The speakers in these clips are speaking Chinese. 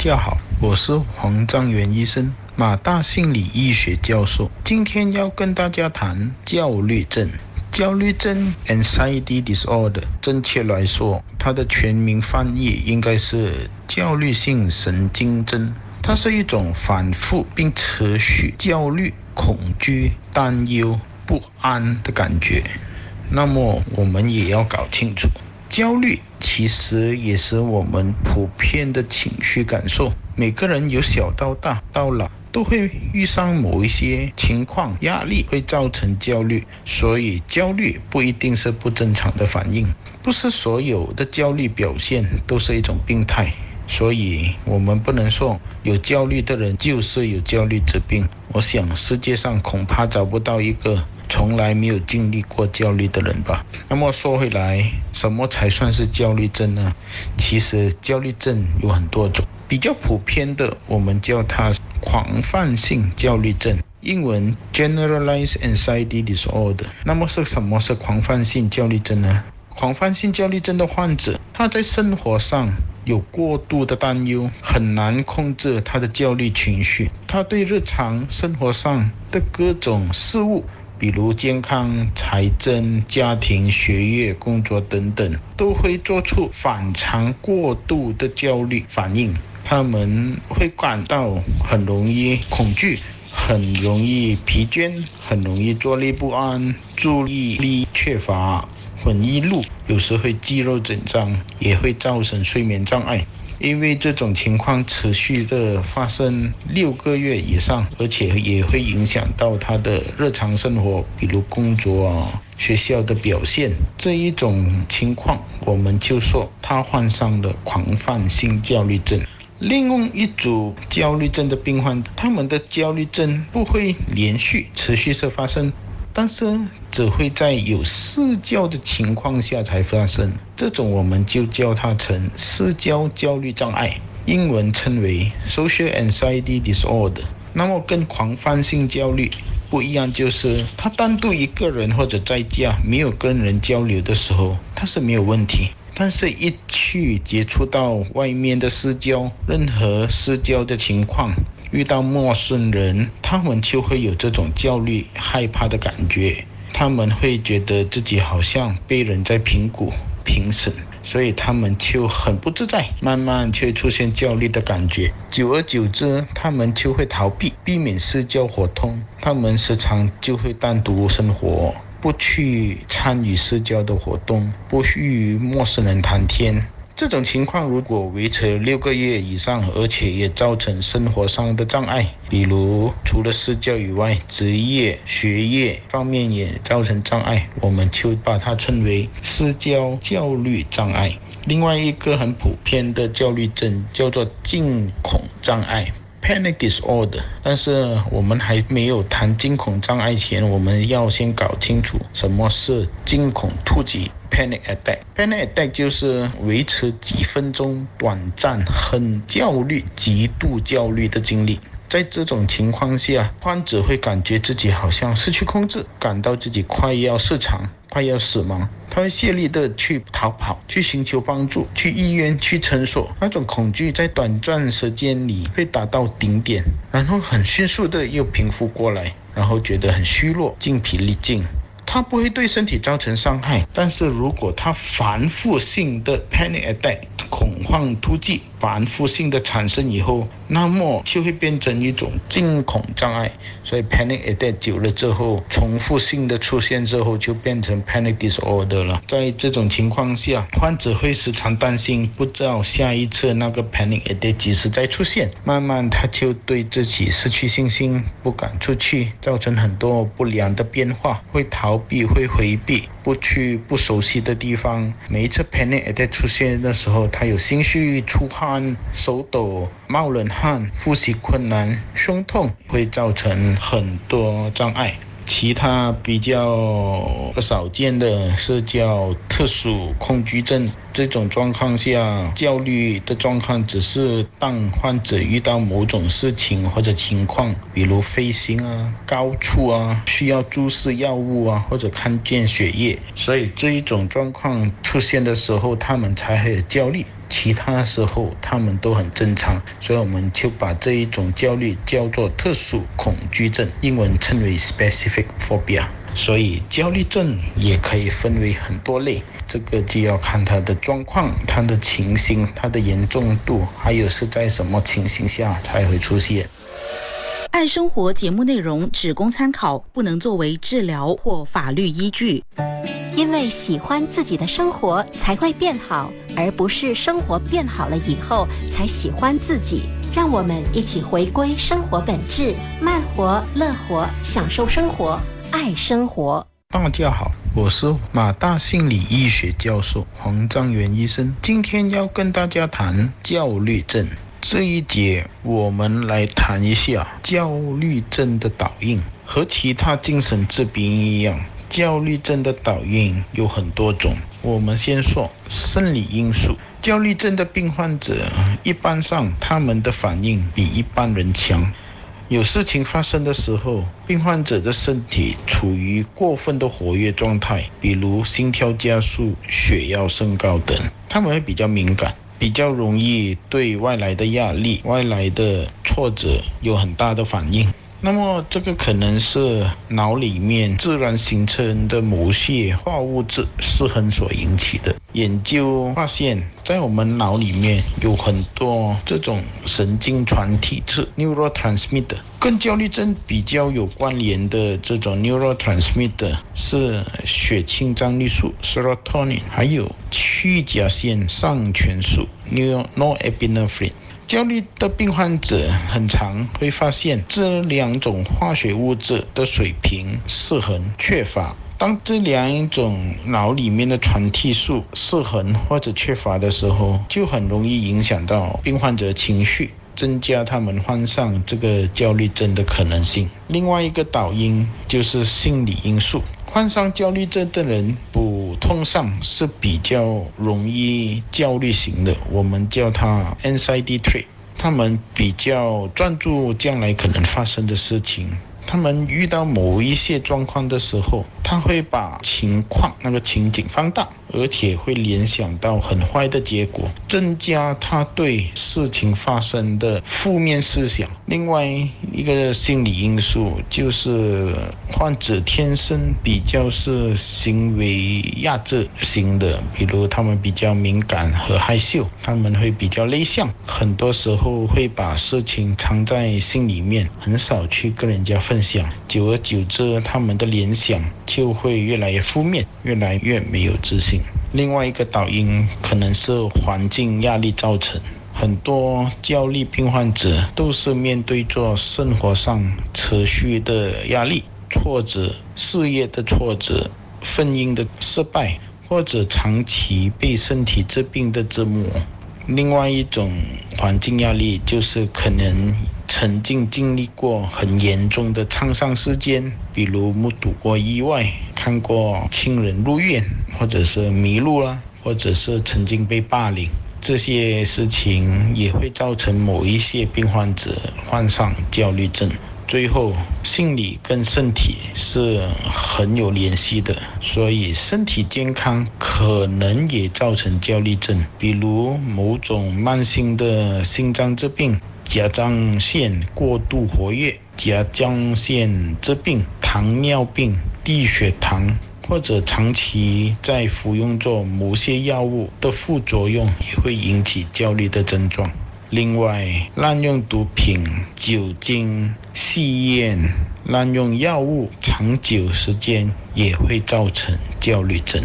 大家好，我是黄章元医生，马大心理医学教授。今天要跟大家谈焦虑症。焦虑症 （anxiety disorder），正确来说，它的全名翻译应该是焦虑性神经症。它是一种反复并持续焦虑、恐惧、担忧、不安的感觉。那么，我们也要搞清楚。焦虑其实也是我们普遍的情绪感受，每个人由小到大到老都会遇上某一些情况，压力会造成焦虑，所以焦虑不一定是不正常的反应，不是所有的焦虑表现都是一种病态，所以我们不能说有焦虑的人就是有焦虑之病。我想世界上恐怕找不到一个。从来没有经历过焦虑的人吧。那么说回来，什么才算是焦虑症呢？其实焦虑症有很多种，比较普遍的，我们叫它狂泛性焦虑症，英文 Generalized Anxiety Disorder。那么是什么是狂泛性焦虑症呢？狂泛性焦虑症的患者，他在生活上有过度的担忧，很难控制他的焦虑情绪。他对日常生活上的各种事物。比如健康、财政、家庭、学业、工作等等，都会做出反常过度的焦虑反应。他们会感到很容易恐惧，很容易疲倦，很容易坐立不安，注意力缺乏，混一路，有时会肌肉紧张，也会造成睡眠障碍。因为这种情况持续的发生六个月以上，而且也会影响到他的日常生活，比如工作啊、学校的表现。这一种情况，我们就说他患上了狂泛性焦虑症。另外一组焦虑症的病患，他们的焦虑症不会连续持续的发生。但是只会在有社交的情况下才发生，这种我们就叫它成社交焦虑障碍，英文称为 social anxiety disorder。那么跟狂泛性焦虑不一样，就是他单独一个人或者在家没有跟人交流的时候，他是没有问题。但是，一去接触到外面的社交，任何社交的情况。遇到陌生人，他们就会有这种焦虑、害怕的感觉。他们会觉得自己好像被人在评估、评审，所以他们就很不自在，慢慢就出现焦虑的感觉。久而久之，他们就会逃避，避免社交活动。他们时常就会单独生活，不去参与社交的活动，不与陌生人谈天。这种情况如果维持六个月以上，而且也造成生活上的障碍，比如除了私教以外，职业、学业方面也造成障碍，我们就把它称为私教焦虑障碍。另外一个很普遍的焦虑症叫做惊恐障碍 （panic disorder）。但是我们还没有谈惊恐障碍前，我们要先搞清楚什么是惊恐突击。Panic attack，panic attack 就是维持几分钟短暂、很焦虑、极度焦虑的经历。在这种情况下，患者会感觉自己好像失去控制，感到自己快要失常、快要死亡。他会泄力的去逃跑，去寻求帮助，去医院、去诊所。那种恐惧在短暂时间里会达到顶点，然后很迅速的又平复过来，然后觉得很虚弱、精疲力尽。它不会对身体造成伤害，但是如果它反复性的 panic attack 恐慌突击反复性的产生以后，那么就会变成一种惊恐障碍。所以 panic attack 久了之后，重复性的出现之后，就变成 panic disorder 了。在这种情况下，患者会时常担心，不知道下一次那个 panic attack 几时再出现。慢慢他就对自己失去信心，不敢出去，造成很多不良的变化，会逃。避会回避，不去不熟悉的地方。每一次 panic attack 出现的时候，他有心绪、出汗、手抖、冒冷汗、呼吸困难、胸痛，会造成很多障碍。其他比较少见的是叫特殊恐惧症这种状况下，焦虑的状况只是当患者遇到某种事情或者情况，比如飞行啊、高处啊，需要注射药物啊，或者看见血液，所以这一种状况出现的时候，他们才会焦虑。其他时候他们都很正常，所以我们就把这一种焦虑叫做特殊恐惧症，英文称为 specific phobia。所以焦虑症也可以分为很多类，这个就要看它的状况、它的情形、它的严重度，还有是在什么情形下才会出现。爱生活节目内容只供参考，不能作为治疗或法律依据。因为喜欢自己的生活才会变好，而不是生活变好了以后才喜欢自己。让我们一起回归生活本质，慢活、乐活，享受生活，爱生活。大家好，我是马大心理医学教授黄章元医生，今天要跟大家谈焦虑症。这一节我们来谈一下焦虑症的导因，和其他精神疾病一样。焦虑症的导因有很多种，我们先说生理因素。焦虑症的病患者一般上他们的反应比一般人强。有事情发生的时候，病患者的身体处于过分的活跃状态，比如心跳加速、血压升高等，他们会比较敏感，比较容易对外来的压力、外来的挫折有很大的反应。那么，这个可能是脑里面自然形成的某些化物质失衡所引起的。研究发现，在我们脑里面有很多这种神经传体质 （neurotransmitter）。跟焦虑症比较有关联的这种 neurotransmitter 是血清张力素 （serotonin） 还有去甲腺上醛素 （norepinephrine）。焦虑的病患者很常会发现这两种化学物质的水平失衡缺乏。当这两种脑里面的传递素失衡或者缺乏的时候，就很容易影响到病患者情绪，增加他们患上这个焦虑症的可能性。另外一个导因就是心理因素。患上焦虑症的人，普通上是比较容易焦虑型的，我们叫他 anxiety trait。他们比较专注将来可能发生的事情。他们遇到某一些状况的时候，他会把情况那个情景放大，而且会联想到很坏的结果，增加他对事情发生的负面思想。另外一个心理因素就是患者天生比较是行为压制型的，比如他们比较敏感和害羞，他们会比较内向，很多时候会把事情藏在心里面，很少去跟人家分。想，久而久之，他们的联想就会越来越负面，越来越没有自信。另外一个导因可能是环境压力造成，很多焦虑病患者都是面对着生活上持续的压力、挫折、事业的挫折、婚姻的失败，或者长期被身体疾病的折磨。另外一种环境压力就是可能。曾经经历过很严重的创伤事件，比如目睹过意外、看过亲人入院，或者是迷路了，或者是曾经被霸凌，这些事情也会造成某一些病患者患上焦虑症。最后，心理跟身体是很有联系的，所以身体健康可能也造成焦虑症，比如某种慢性的心脏疾病。甲状腺过度活跃、甲状腺疾病、糖尿病、低血糖，或者长期在服用着某些药物的副作用，也会引起焦虑的症状。另外，滥用毒品、酒精、吸烟、滥用药物，长久时间也会造成焦虑症。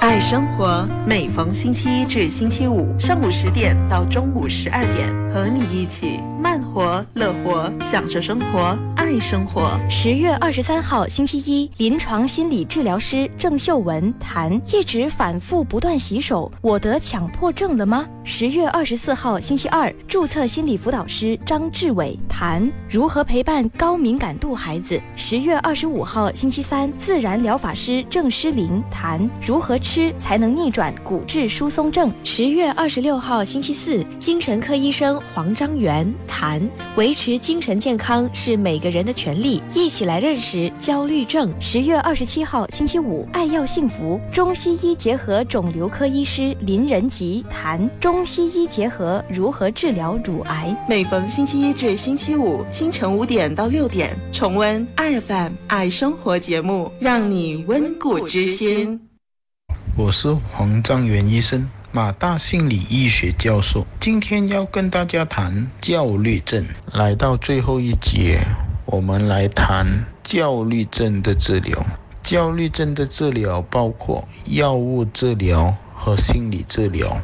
爱生活，每逢星期一至星期五上午十点到中午十二点，和你一起慢活、乐活，享受生活，爱生活。十月二十三号星期一，临床心理治疗师郑秀文谈：一直反复不断洗手，我得强迫症了吗？十月二十四号星期二，注册心理辅导师张志伟谈如何陪伴高敏感度孩子。十月二十五号星期三，自然疗法师郑诗玲谈如何吃才能逆转骨质疏松症。十月二十六号星期四，精神科医生黄章元谈维持精神健康是每个人的权利，一起来认识焦虑症。十月二十七号星期五，爱要幸福，中西医结合肿瘤科医师林仁吉谈中西医结合如何治疗乳癌。每逢星期一至星期五清晨五点到六点，重温爱 FM 爱生活节目，让你温故知新。我是黄章元医生，马大心理医学教授。今天要跟大家谈焦虑症。来到最后一节，我们来谈焦虑症的治疗。焦虑症的治疗包括药物治疗和心理治疗。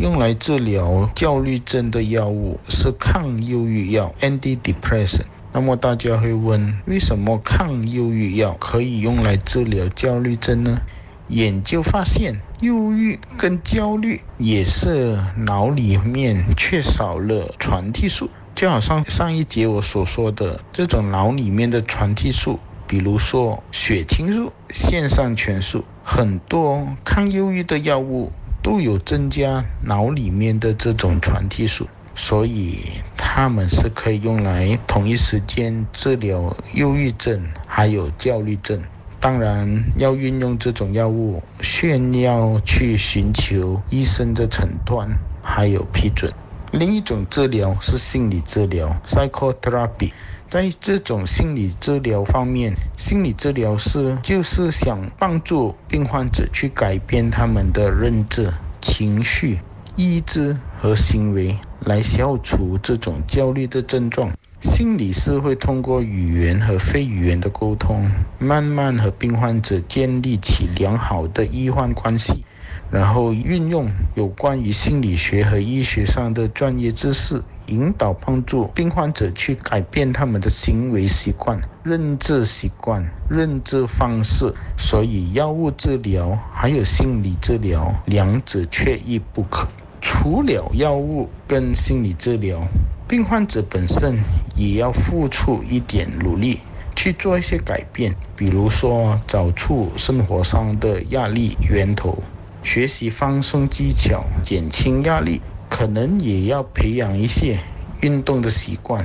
用来治疗焦虑症的药物是抗忧郁药 （antidepressant）。那么大家会问，为什么抗忧郁药可以用来治疗焦虑症呢？研究发现，忧郁跟焦虑也是脑里面缺少了传递素，就好像上一节我所说的这种脑里面的传递素，比如说血清素、腺上腺素，很多抗忧郁的药物都有增加脑里面的这种传递素，所以它们是可以用来同一时间治疗忧郁症还有焦虑症。当然，要运用这种药物，需要去寻求医生的诊断还有批准。另一种治疗是心理治疗 （psychotherapy）。在这种心理治疗方面，心理治疗师就是想帮助病患者去改变他们的认知、情绪、意志和行为，来消除这种焦虑的症状。心理师会通过语言和非语言的沟通，慢慢和病患者建立起良好的医患关系，然后运用有关于心理学和医学上的专业知识，引导帮助病患者去改变他们的行为习惯、认知习惯、认知方式。所以，药物治疗还有心理治疗，两者缺一不可。除了药物跟心理治疗。病患者本身也要付出一点努力去做一些改变，比如说找出生活上的压力源头，学习放松技巧，减轻压力，可能也要培养一些运动的习惯，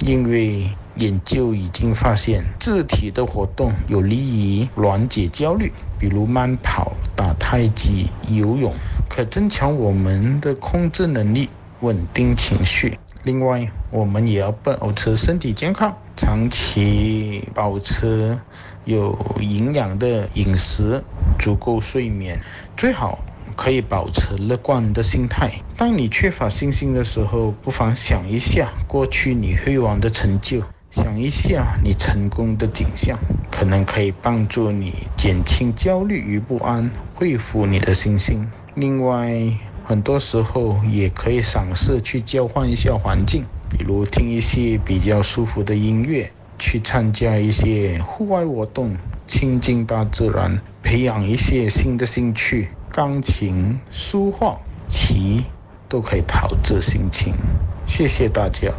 因为研究已经发现，肢体的活动有利于缓解焦虑，比如慢跑、打太极、游泳，可增强我们的控制能力，稳定情绪。另外，我们也要保持身体健康，长期保持有营养的饮食，足够睡眠，最好可以保持乐观的心态。当你缺乏信心的时候，不妨想一下过去你辉煌的成就，想一下你成功的景象，可能可以帮助你减轻焦虑与不安，恢复你的信心。另外，很多时候也可以尝试去交换一下环境，比如听一些比较舒服的音乐，去参加一些户外活动，亲近大自然，培养一些新的兴趣，钢琴、书画、棋都可以陶冶心情。谢谢大家。